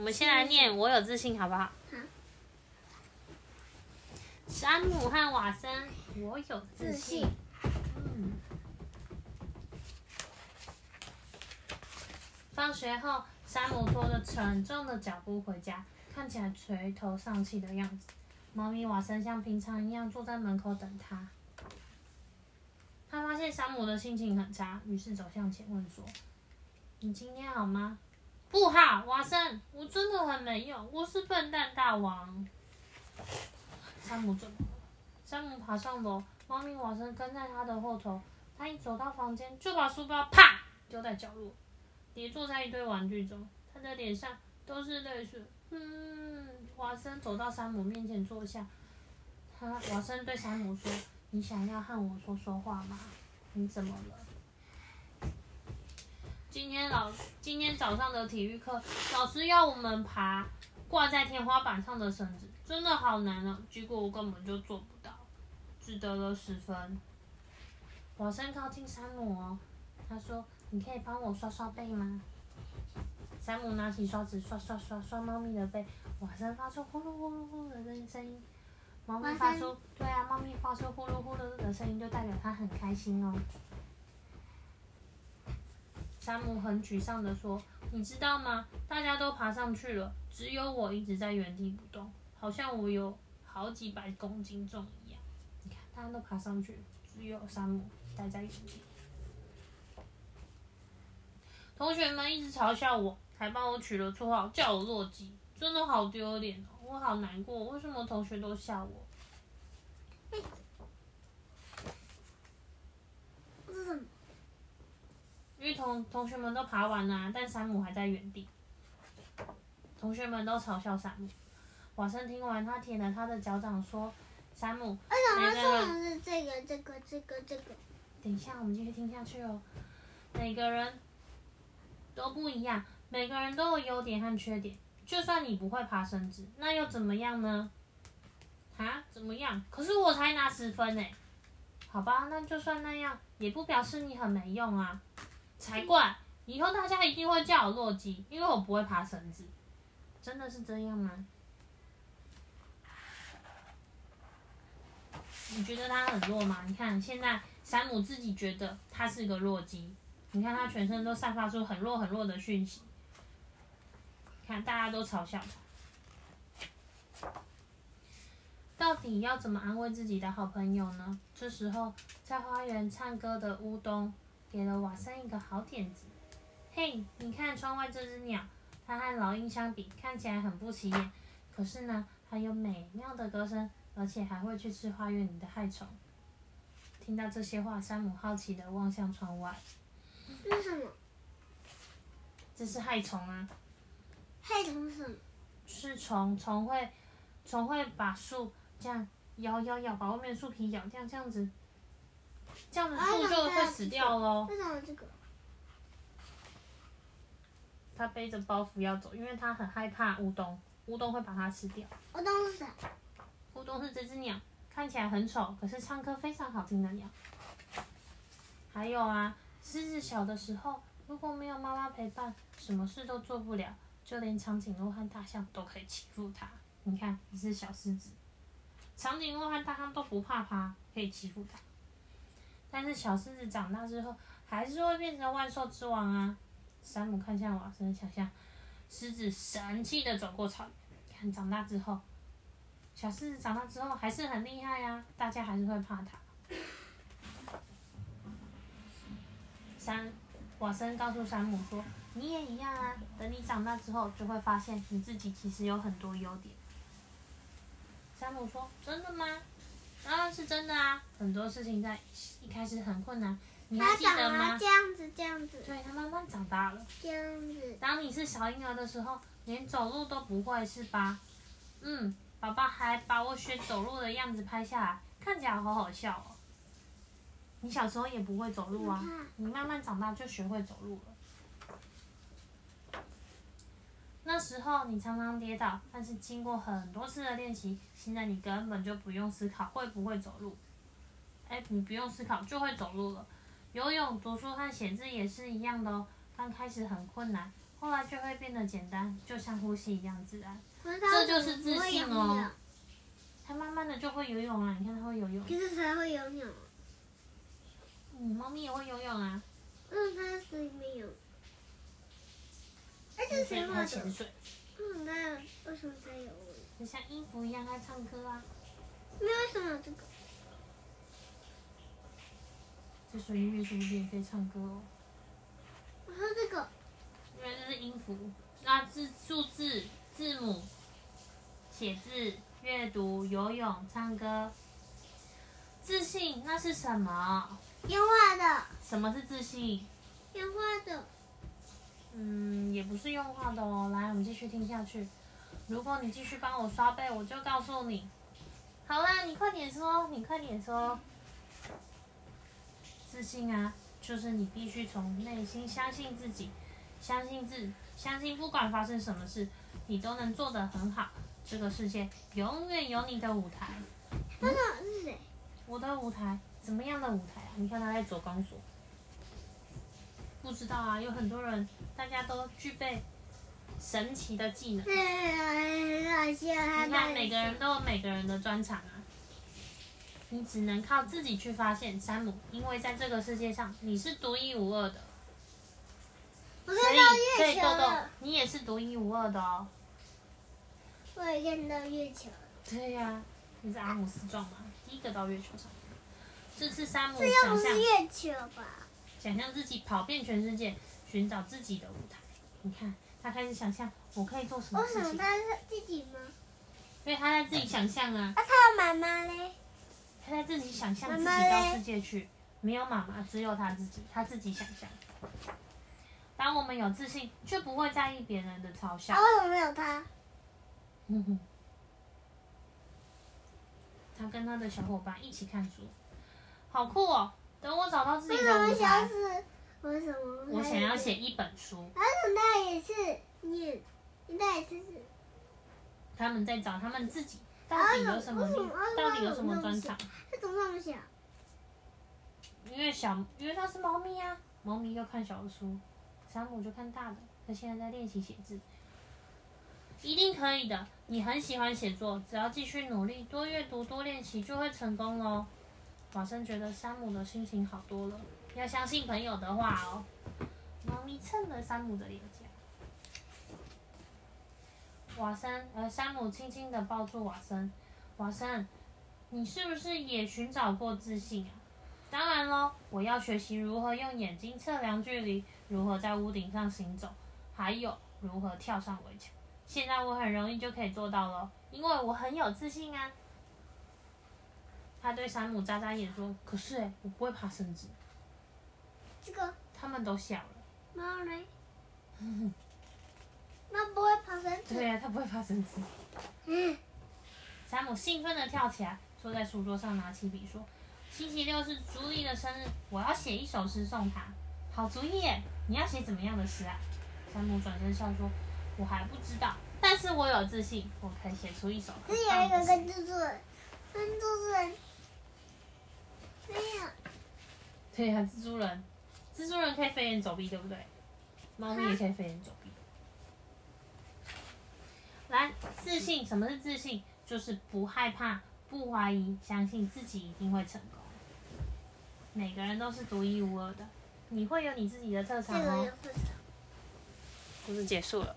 们先来念“我有自信”好不好？好。山姆和瓦森，我有自信。嗯。放学后，山姆拖着沉重的脚步回家，看起来垂头丧气的样子。猫咪瓦森像平常一样坐在门口等他。他发现山姆的心情很差，于是走向前问说：“你今天好吗？”“不好，瓦森，我真的很没用，我是笨蛋大王。”山姆怎么了？山姆爬上楼，猫咪瓦森跟在他的后头。他一走到房间，就把书包啪丢在角落，跌坐在一堆玩具中。他的脸上都是泪水。嗯，瓦森走到山姆面前坐下。他瓦森对山姆说：“你想要和我说说话吗？你怎么了？”今天老今天早上的体育课，老师要我们爬挂在天花板上的绳子，真的好难哦。结果我根本就做不到，只得了十分。瓦森靠近山姆哦，他说：“你可以帮我刷刷背吗？”山姆拿起刷子刷刷刷刷猫咪的背，瓦森发出呼噜呼噜呼噜的声音。猫咪发出对啊，猫咪发出呼噜呼噜的声音，就代表它很开心哦。山姆很沮丧的说：“你知道吗？大家都爬上去了，只有我一直在原地不动，好像我有好几百公斤重一样。你看，大家都爬上去，只有山姆待在原地。同学们一直嘲笑我，还帮我取了绰号，叫我弱鸡，真的好丢脸哦！我好难过，为什么同学都笑我？这是什么？因为同同学们都爬完了、但山姆还在原地。同学们都嘲笑山姆。瓦森听完，他舔了他的脚掌，说：“山姆，为什么说的是这个、这个、这个、这个？等一下，我们继续听下去哦。每个人都不一样，每个人都有优点和缺点。就算你不会爬绳子，那又怎么样呢？啊，怎么样？可是我才拿十分呢。好吧，那就算那样，也不表示你很没用啊。才怪！以后大家一定会叫我弱鸡，因为我不会爬绳子。真的是这样吗？你觉得他很弱吗？你看现在山姆自己觉得他是个弱鸡，你看他全身都散发出很弱很弱的讯息。看大家都嘲笑他，到底要怎么安慰自己的好朋友呢？这时候，在花园唱歌的乌冬给了瓦森一个好点子。嘿，你看窗外这只鸟，它和老鹰相比看起来很不起眼，可是呢，它有美妙的歌声，而且还会去吃花园里的害虫。听到这些话，山姆好奇的望向窗外，这是什么？这是害虫啊，害虫是什么？是虫，虫会虫会把树这样咬咬咬，把外面的树皮咬掉，这样子，这样子树就会死掉喽。为什么这个？他背着包袱要走，因为他很害怕乌冬，乌冬会把它吃掉。乌冬是谁？乌冬是这只鸟，看起来很丑，可是唱歌非常好听的鸟。还有啊，狮子小的时候，如果没有妈妈陪伴，什么事都做不了，就连长颈鹿和大象都可以欺负它。你看，你是小狮子，长颈鹿和大象都不怕它，可以欺负它。但是小狮子长大之后，还是会变成万兽之王啊！山姆看向瓦森，想象狮子神气的走过草原，看长大之后，小狮子长大之后还是很厉害呀、大家还是会怕它。山瓦森告诉山姆说：“你也一样啊，等你长大之后，就会发现你自己其实有很多优点。”山姆说：“真的吗？当然是真的啊！很多事情在一开始很困难，你还记得吗啊，这？样子，这样子，对，他慢慢长大了。这样子。当你是小婴儿的时候，连走路都不会是吧？嗯，爸爸还把我学走路的样子拍下来，看起来好好笑哦。你小时候也不会走路啊，你慢慢长大就学会走路了。那时候你常常跌倒，但是经过很多次的练习，现在你根本就不用思考会不会走路。哎，你不用思考就会走路了。游泳、读书和写字也是一样的哦。刚开始很困难，后来就会变得简单，就像呼吸一样自然。这就是自信哦它慢慢的就会游泳了，你看它会游泳。可是它会游泳，嗯，猫咪也会游泳啊，嗯，它在水里面这是谁画的？潜水，嗯，那为什么它有？就像音符一样在唱歌啊。那为什么有这个？这水音乐是不是也可以唱歌哦？我说这个，因为这是音符，那字数字、字母、写字、阅读、游泳、唱歌。自信那是什么？烟画的，什么是自信？烟画的。嗯，也不是用画的哦。来，我们继续听下去。如果你继续帮我刷背，我就告诉你。好啦，你快点说，你快点说。自信啊，就是你必须从内心相信自己，相信自，相信不管发生什么事，你都能做得很好。这个世界永远有你的舞台。那个是谁？我的舞台，怎么样的舞台啊？你看他在走钢索。不知道啊，有很多人，大家都具备神奇的技能。你看，每个人都有每个人的专长啊。你只能靠自己去发现山姆，因为在这个世界上你是独一无二的，我所以所以豆豆，你也是独一无二的哦。我也看到月球了。对呀、你是阿姆斯壮嘛，第一个到月球上。这次山姆这又想象不是月球吧？想象自己跑遍全世界，寻找自己的舞台。你看，他开始想象我可以做什么事情，他是自己吗？因为他在自己想象啊，那他的妈妈嘞？他在自己想象自己到世界去，没有妈妈，只有他自己，他自己想象。当我们有自信，却不会在意别人的嘲笑啊，。为什么没有他？他跟他的小伙伴一起看书，好酷哦！等我找到自己的舞台，消失？为什么？我想要写。一本书。为什么他也是你？他也是。他们在找他们自己到啊底有什么为什么啊到底有什么专长？他怎么那么小？因为小，因为它是猫咪啊，猫咪就看小的书，山姆就看大的。他现在在练习写字，一定可以的。你很喜欢写作，只要继续努力，多阅读，多练习，就会成功哦。瓦森觉得山姆的心情好多了，要相信朋友的话哦。猫咪蹭了山姆的脸颊。瓦森，呃，山姆轻轻地抱住瓦森。瓦森，你是不是也寻找过自信啊？当然喽，我要学习如何用眼睛测量距离，如何在屋顶上行走，还有如何跳上围墙。现在我很容易就可以做到了，因为我很有自信啊。他对山姆眨眨眼说：“可是哎，我不会爬绳子。这个”他们都笑了。猫嘞？猫不会爬绳子。对啊，他不会爬绳子。嗯，山姆兴奋地跳起来，坐在书桌上，拿起笔说：“星期六是朱莉的生日，我要写一首诗送她。”好主意耶！你要写怎么样的诗啊？山姆转身笑说：“我还不知道，但是我有自信，我可以写出一首很这有一。个跟蜘蛛人，跟蜘蛛人没有。对呀、蜘蛛人，蜘蛛人可以飞檐走壁，对不对？猫咪也可以飞檐走壁。来，自信，什么是自信？就是不害怕、不怀疑，相信自己一定会成功。每个人都是独一无二的，你会有你自己的特长哦。故事结束了。